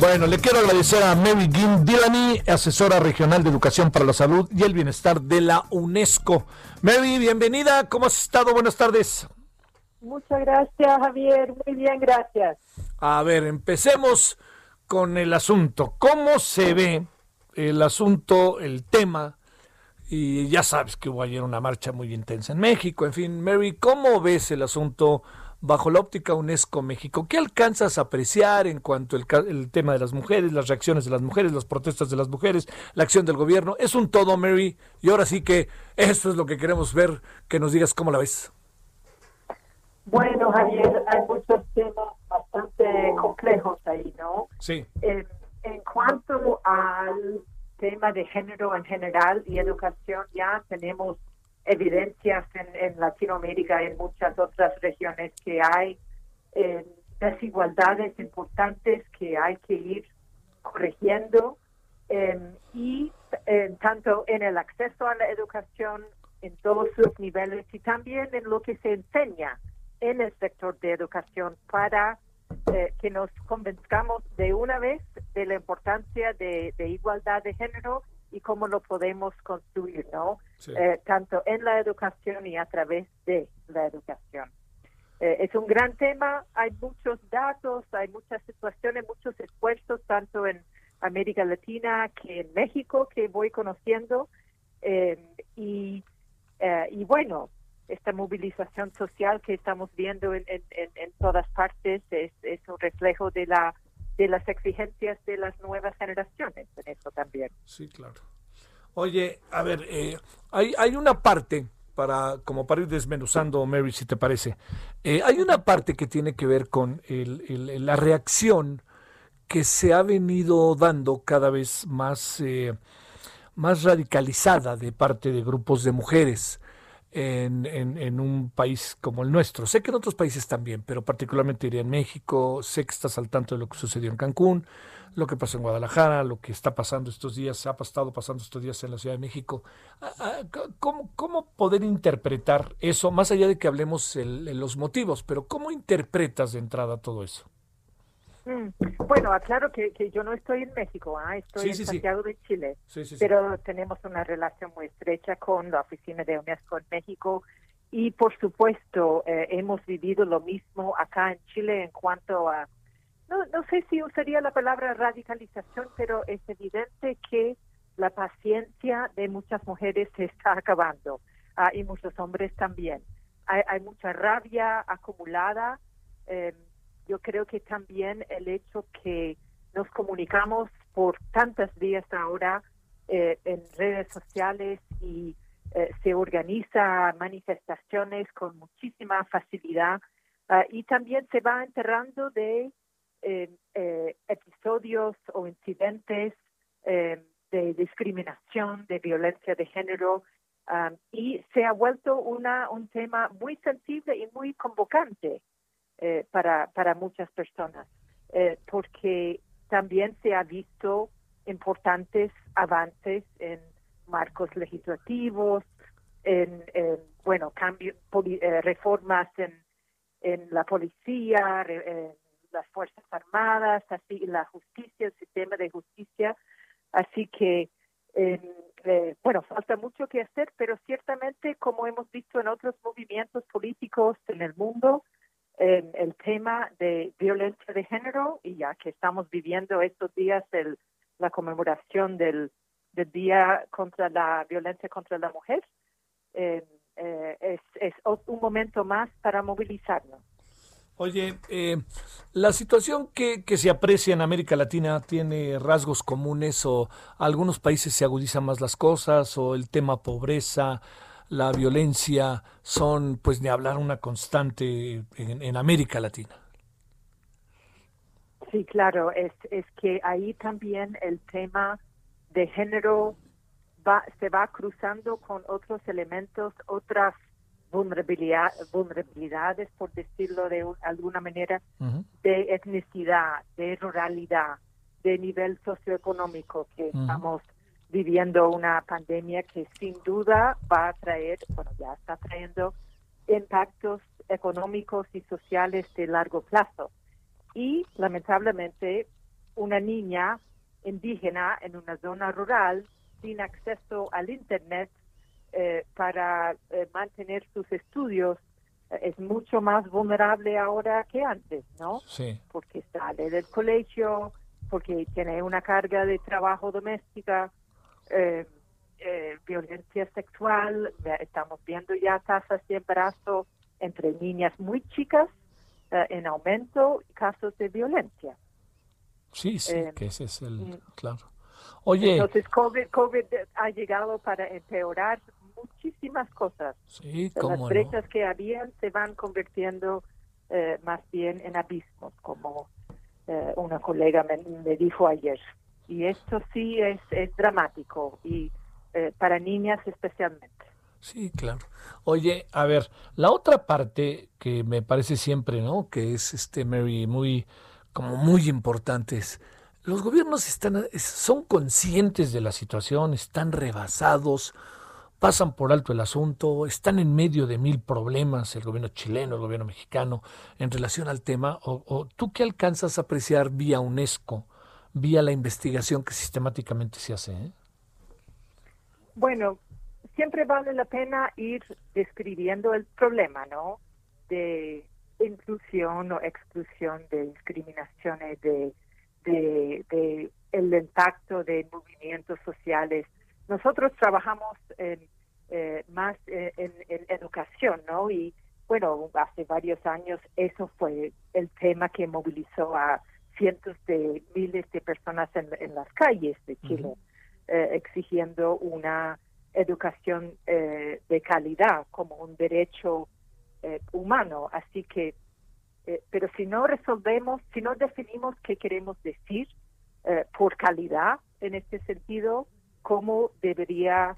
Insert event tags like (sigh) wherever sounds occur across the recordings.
Bueno, le quiero agradecer a Mary Gim Dillany, asesora regional de educación para la salud y el bienestar de la UNESCO. Mary, bienvenida. ¿Cómo has estado? Buenas tardes. Muchas gracias, Javier. Muy bien, gracias. A ver, empecemos con el asunto. ¿Cómo se ve el asunto, el tema? Y ya sabes que hubo ayer una marcha muy intensa en México. En fin, Mary, ¿cómo ves el asunto bajo la óptica UNESCO México? ¿Qué alcanzas a apreciar en cuanto al el tema de las mujeres, las reacciones de las mujeres, las protestas de las mujeres, la acción del gobierno? Es un todo, Mary. Y ahora sí que eso es lo que queremos ver, que nos digas cómo la ves. Bueno, Javier, hay muchos temas bastante complejos ahí, ¿no? Sí. En, en cuanto al tema de género en general y educación, ya tenemos evidencias en, Latinoamérica y en muchas otras regiones que hay eh, desigualdades importantes que hay que ir corrigiendo eh, y eh, tanto en el acceso a la educación en todos sus niveles y también en lo que se enseña en el sector de educación para eh, que nos convenzcamos de una vez de la importancia de, igualdad de género y cómo lo podemos construir, ¿no? Sí. Eh, tanto en la educación y a través de la educación. Eh, es un gran tema, hay muchos datos, hay muchas situaciones, muchos esfuerzos, tanto en América Latina que en México, que voy conociendo. eh, y, eh, y bueno, esta movilización social que estamos viendo en, en, en, en todas partes es, es, un reflejo de la de las exigencias de las nuevas generaciones en eso también. Sí, claro. Oye, a ver, eh, hay, hay una parte para como para ir desmenuzando, Mary, si te parece. Eh, hay una parte que tiene que ver con el, el, la reacción que se ha venido dando cada vez más, eh, más radicalizada de parte de grupos de mujeres en, en, en, un país como el nuestro. Sé que en otros países también, pero particularmente iría en México. Sé que estás al tanto de lo que sucedió en Cancún, lo que pasó en Guadalajara, lo que está pasando estos días, ha estado pasando estos días en la Ciudad de México. ¿Cómo, cómo poder interpretar eso, más allá de que hablemos el, los motivos, pero cómo interpretas de entrada todo eso? Mm, Bueno, aclaro que, que, yo no estoy en México, ¿eh? estoy Sí, en sí, sí. Santiago de Chile, Sí, sí, sí. pero tenemos una relación muy estrecha con la oficina de UNESCO en México y por supuesto eh, hemos vivido lo mismo acá en Chile en cuanto a, no, no sé si usaría la palabra radicalización, pero es evidente que la paciencia de muchas mujeres se está acabando ah, y muchos hombres también. Hay, hay mucha rabia acumulada. eh, yo creo que también el hecho que nos comunicamos por tantas vías ahora eh, en redes sociales y eh, se organiza manifestaciones con muchísima facilidad uh, y también se va enterrando de eh, eh, episodios o incidentes eh, de discriminación, de violencia de género um, y se ha vuelto una, un tema muy sensible y muy convocante eh, para, muchas personas, eh, porque también se ha visto importantes avances en marcos legislativos, en, en bueno, cambio, poli, eh, reformas en, la policía, las Fuerzas Armadas, así la justicia, el sistema de justicia. Así que, eh, bueno, falta mucho que hacer, pero ciertamente, como hemos visto en otros movimientos políticos en el mundo, el tema de violencia de género y ya que estamos viviendo estos días el, la conmemoración del, del Día contra la Violencia contra la Mujer, eh, eh, es, es, un momento más para movilizarnos. Oye, eh, la situación que, que, se aprecia en América Latina tiene rasgos comunes o algunos países se agudizan más las cosas o el tema pobreza, la violencia son, pues ni hablar, una constante en, en América Latina. Sí, claro, es, es que ahí también el tema de género va, se va cruzando con otros elementos, otras vulnerabilidad, vulnerabilidades, por decirlo de alguna manera, de etnicidad, de ruralidad, de nivel socioeconómico, que estamos viviendo una pandemia que sin duda va a traer, bueno, ya está trayendo impactos económicos y sociales de largo plazo. Y lamentablemente una niña indígena en una zona rural sin acceso al Internet eh, para eh, mantener sus estudios eh, es mucho más vulnerable ahora que antes, ¿no? Sí. Porque sale del colegio, porque tiene una carga de trabajo doméstica, violencia sexual, estamos viendo ya tasas de embarazo entre niñas muy chicas en aumento, casos de violencia. Sí, sí, que ese es el, mm. claro. Oye. Entonces, COVID, COVID ha llegado para empeorar muchísimas cosas. Sí, Las brechas que habían se van convirtiendo eh, más bien en abismos, como eh, una colega me, dijo ayer. Y esto sí es, es dramático, y eh, para niñas especialmente. Sí, claro. Oye, a ver, la otra parte que me parece siempre, ¿no? Que es este Mary muy como muy importante es los gobiernos están son conscientes de la situación, están rebasados pasan por alto el asunto, están en medio de mil problemas, el gobierno chileno, el gobierno mexicano, en relación al tema, o, tú qué alcanzas a apreciar vía UNESCO, vía la investigación que sistemáticamente se hace? Eh? Bueno, siempre vale la pena ir describiendo el problema, ¿no? De inclusión o exclusión, de discriminaciones, de, de, de el impacto de movimientos sociales nosotros trabajamos eh, más eh, en, educación, ¿no? Y bueno, hace varios años eso fue el tema que movilizó a cientos de miles de personas en, las calles de Chile, eh, exigiendo una educación de calidad como un derecho humano. Así que, pero si no resolvemos, si no definimos qué queremos decir por calidad en este sentido, cómo debería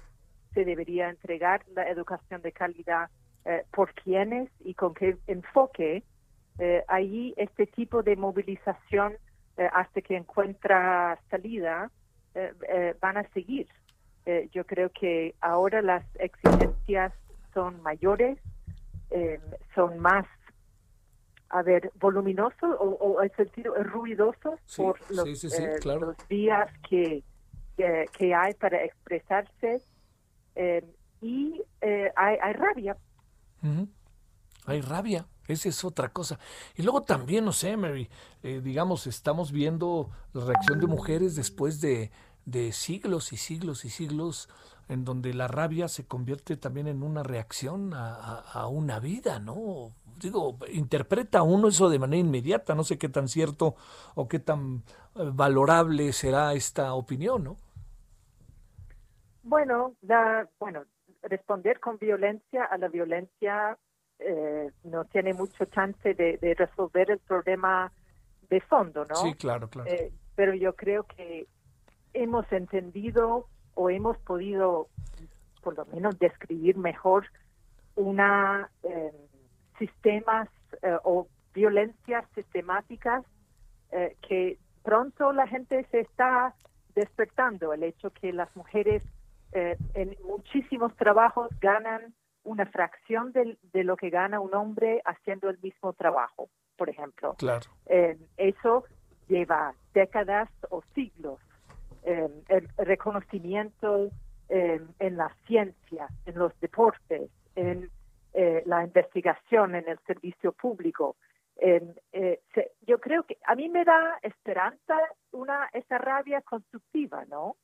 se debería entregar la educación de calidad eh, por quiénes y con qué enfoque, eh, ahí este tipo de movilización eh, hasta que encuentra salida van a seguir. yo creo que ahora las exigencias son mayores, son más, a ver, voluminosos o, o en sentido ruidosos por los, los días que que, hay para expresarse eh, y eh, hay, rabia. Hay rabia, esa es otra cosa. Y luego también, no sé, Mary, eh, digamos, estamos viendo la reacción de mujeres después de, de siglos y siglos y siglos en donde la rabia se convierte también en una reacción a, a, una vida, ¿no? Digo, interpreta uno eso de manera inmediata, no sé qué tan cierto o qué tan valorable será esta opinión, ¿no? Bueno, la, bueno, responder con violencia a la violencia eh, no tiene mucho chance de, resolver el problema de fondo, ¿no? Sí, claro, claro. Eh, pero yo creo que hemos entendido o hemos podido, por lo menos, describir mejor una eh, sistemas o violencias sistemáticas que pronto la gente se está despertando. El hecho que las mujeres eh, en muchísimos trabajos ganan una fracción de, lo que gana un hombre haciendo el mismo trabajo, por ejemplo. Claro. Eh, eso lleva décadas o siglos. Eh, el reconocimiento en la ciencia, en los deportes, en la investigación, en el servicio público. yo creo que a mí me da esperanza una esa rabia constructiva, ¿no?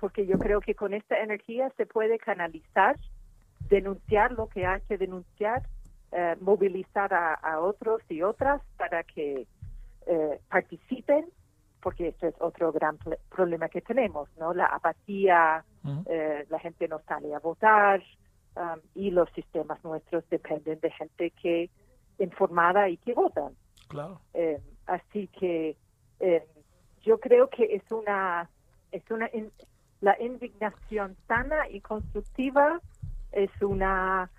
porque yo creo que con esta energía se puede canalizar, denunciar lo que hay que denunciar, eh, movilizar a, otros y otras para que eh, participen, porque este es otro gran problema que tenemos, ¿no? La apatía, eh, la gente no sale a votar um, y los sistemas nuestros dependen de gente que informada y que votan. Claro. así que yo creo que es una, es una, la indignación sana y constructiva es una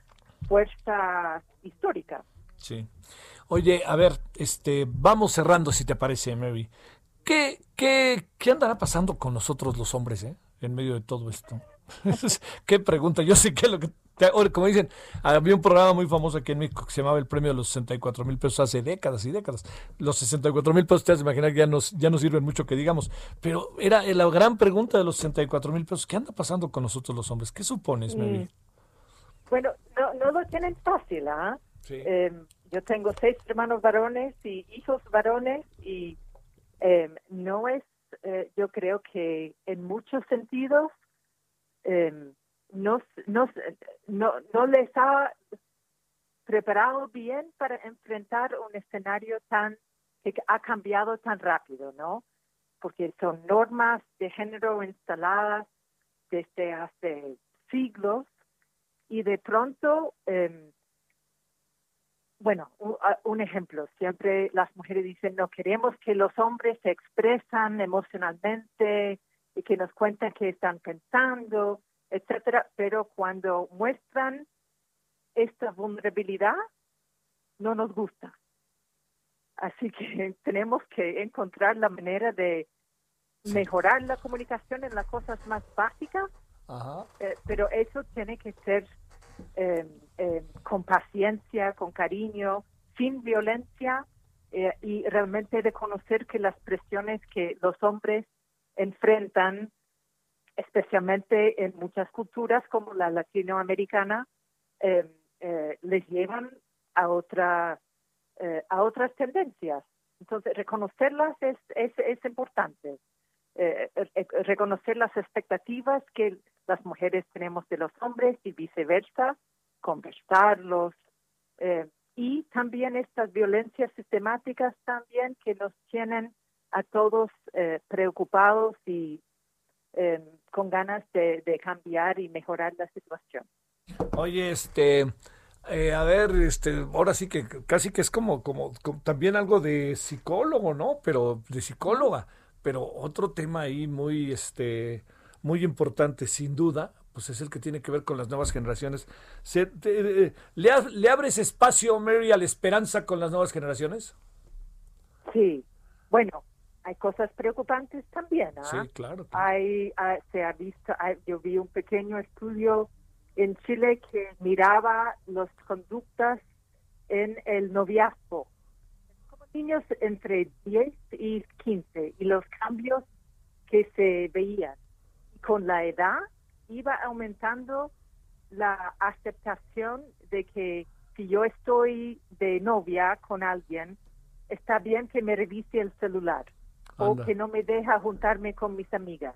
fuerza histórica. Sí. Oye, a ver, este, vamos cerrando si te parece, Mary. ¿Qué, qué, qué andará pasando con nosotros los hombres, eh, en medio de todo esto? (laughs) qué pregunta. Yo sé que lo que como dicen, había un programa muy famoso aquí en México que se llamaba el premio de los 64 mil pesos hace décadas y décadas. Los 64 mil pesos, te has imaginar que ya, nos, ya no sirven mucho que digamos, pero era la gran pregunta de los 64 mil pesos. ¿Qué anda pasando con nosotros los hombres? ¿Qué supones, Mary? Bueno, no, no lo tienen fácil, ¿ah? Em, yo tengo seis hermanos varones y hijos varones y em, no es, eh, yo creo que en muchos sentidos em, no, no, no, no les ha preparado bien para enfrentar un escenario tan que ha cambiado tan rápido, ¿no? Porque son normas de género instaladas desde hace siglos y de pronto, em, bueno, un, ejemplo, siempre las mujeres dicen, no queremos que los hombres se expresan emocionalmente y que nos cuenten qué están pensando, etcétera, pero cuando muestran esta vulnerabilidad, no nos gusta. Así que (laughs) tenemos que encontrar la manera de mejorar la comunicación en las cosas más básicas, eh, pero eso tiene que ser em, em, con paciencia, con cariño, sin violencia eh, y realmente reconocer que las presiones que los hombres enfrentan especialmente en muchas culturas como la latinoamericana, eh, eh, les llevan a, otra, eh, a otras tendencias. Entonces, reconocerlas es, es, es importante. reconocer las expectativas que las mujeres tenemos de los hombres y viceversa, conversarlos. y también estas violencias sistemáticas también que nos tienen a todos preocupados y eh, con ganas de, cambiar y mejorar la situación. Oye, este, eh, a ver, este, ahora sí que casi que es como, como, también algo de psicólogo, ¿no? Pero de psicóloga, pero otro tema ahí muy, este, muy importante, sin duda, pues es el que tiene que ver con las nuevas generaciones. ¿le, ¿Le abres espacio, Mary, a la esperanza con las nuevas generaciones? Sí, bueno, hay cosas preocupantes también. ¿ah? Sí, claro. Hay, ah, se ha visto, yo vi un pequeño estudio en Chile que miraba las conductas en el noviazgo, como niños entre 10 y 15, y los cambios que se veían. Con la edad iba aumentando la aceptación de que si yo estoy de novia con alguien, está bien que me revise el celular o que no me deja juntarme con mis amigas.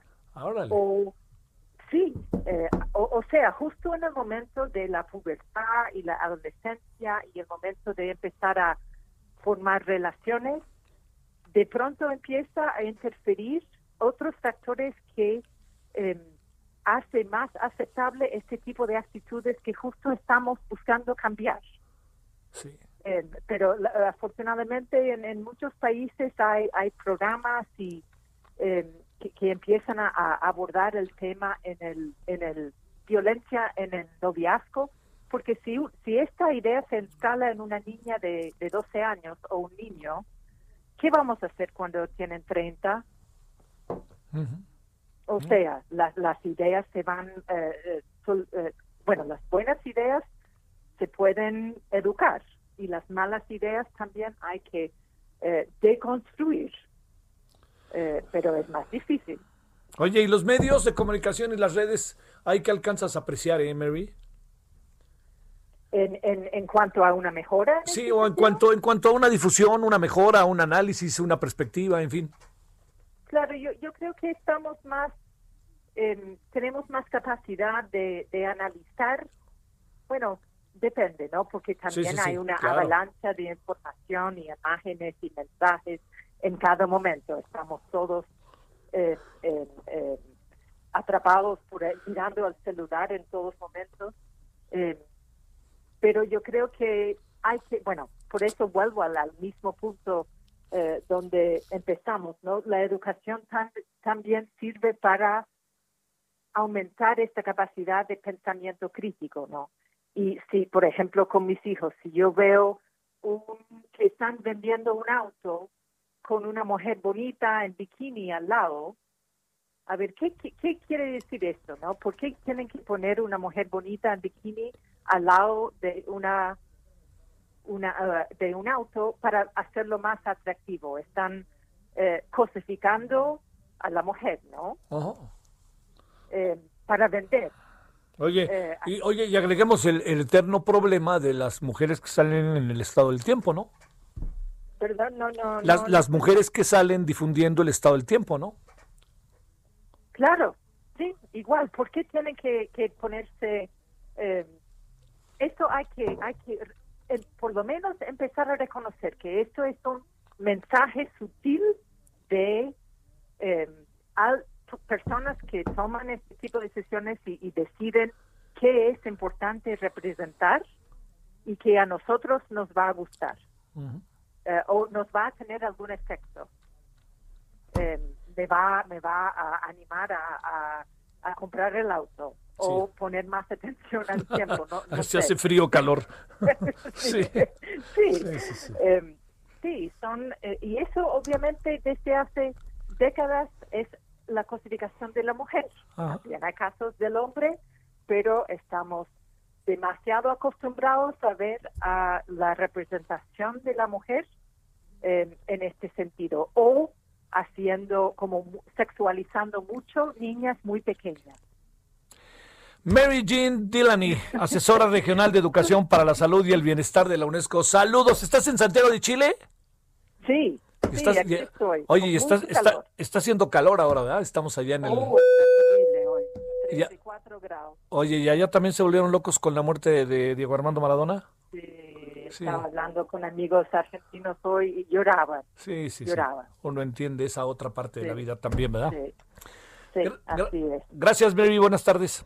O sí, eh, o, sea, justo en el momento de la pubertad y la adolescencia y el momento de empezar a formar relaciones, de pronto empieza a interferir otros factores que eh, hace más aceptable este tipo de actitudes que justo estamos buscando cambiar. Sí. Eh, pero afortunadamente en, muchos países hay, hay programas y eh, que, empiezan a, abordar el tema en el, en el violencia en el noviazgo, porque si, si esta idea se instala en una niña de, de 12 años o un niño, ¿qué vamos a hacer cuando tienen 30? O sea, las, las ideas se van, eh, bueno, las buenas ideas se pueden educar y las malas ideas también hay que eh, deconstruir, eh, pero es más difícil. Oye, ¿y los medios de comunicación y las redes hay que alcanzas a apreciar, eh, Mary? En, en, cuanto a una mejora. Sí, o en cuanto, en cuanto a una difusión, una mejora, un análisis, una perspectiva, en fin. Claro, yo, yo creo que estamos más, em, tenemos más capacidad de, de analizar, bueno, depende, ¿no? Porque también hay una avalancha de información y imágenes y mensajes en cada momento. Estamos todos eh, eh, atrapados por mirando al celular en todos momentos. Eh, pero yo creo que hay que, bueno, por eso vuelvo al, mismo punto eh, donde empezamos, ¿no? La educación también sirve para aumentar esta capacidad de pensamiento crítico, ¿no? Y si, por ejemplo, con mis hijos, si yo veo un, que están vendiendo un auto con una mujer bonita en bikini al lado, a ver, ¿qué, qué, quiere decir esto, no? ¿Por qué tienen que poner una mujer bonita en bikini al lado de una, una uh, de un auto para hacerlo más atractivo? Están eh, cosificando a la mujer, ¿no? Eh, para vender. Oye, eh, y, oye, y agreguemos el, eterno problema de las mujeres que salen en el estado del tiempo, ¿no? Perdón, no, no. Las, las mujeres que salen difundiendo el estado del tiempo, ¿no? Claro, sí, igual. ¿Por qué tienen que, ponerse? Eh, esto hay que, hay que, por lo menos empezar a reconocer que esto es un mensaje sutil de eh, personas que toman este tipo de decisiones y, deciden qué es importante representar y que a nosotros nos va a gustar o nos va a tener algún efecto. Me va, me va a animar a, a, comprar el auto o poner más atención al (laughs) tiempo. ¿no? Se hace frío o calor. (laughs) (laughs) sí, sí. Em, sí. son, eh, y eso obviamente desde hace décadas es la cosificación de la mujer. También hay casos del hombre, pero estamos demasiado acostumbrados a ver a la representación de la mujer em, en este sentido. O haciendo, como sexualizando mucho niñas muy pequeñas. Mary Jean Dillany, asesora regional de educación para la salud y el bienestar de la UNESCO. Saludos, ¿estás en Santiago de Chile? Sí, sí aquí estoy. Oye, y está, está, haciendo calor ahora, ¿verdad? Estamos allá en el... Oh, hoy, 34 grados. Oye, ¿y allá también se volvieron locos con la muerte de Diego Armando Maradona? Sí estaba hablando con amigos argentinos hoy y lloraban. Sí, sí, lloraban. Uno entiende esa otra parte de la vida también, ¿verdad? Sí, así es. Gracias, Mary. Buenas tardes.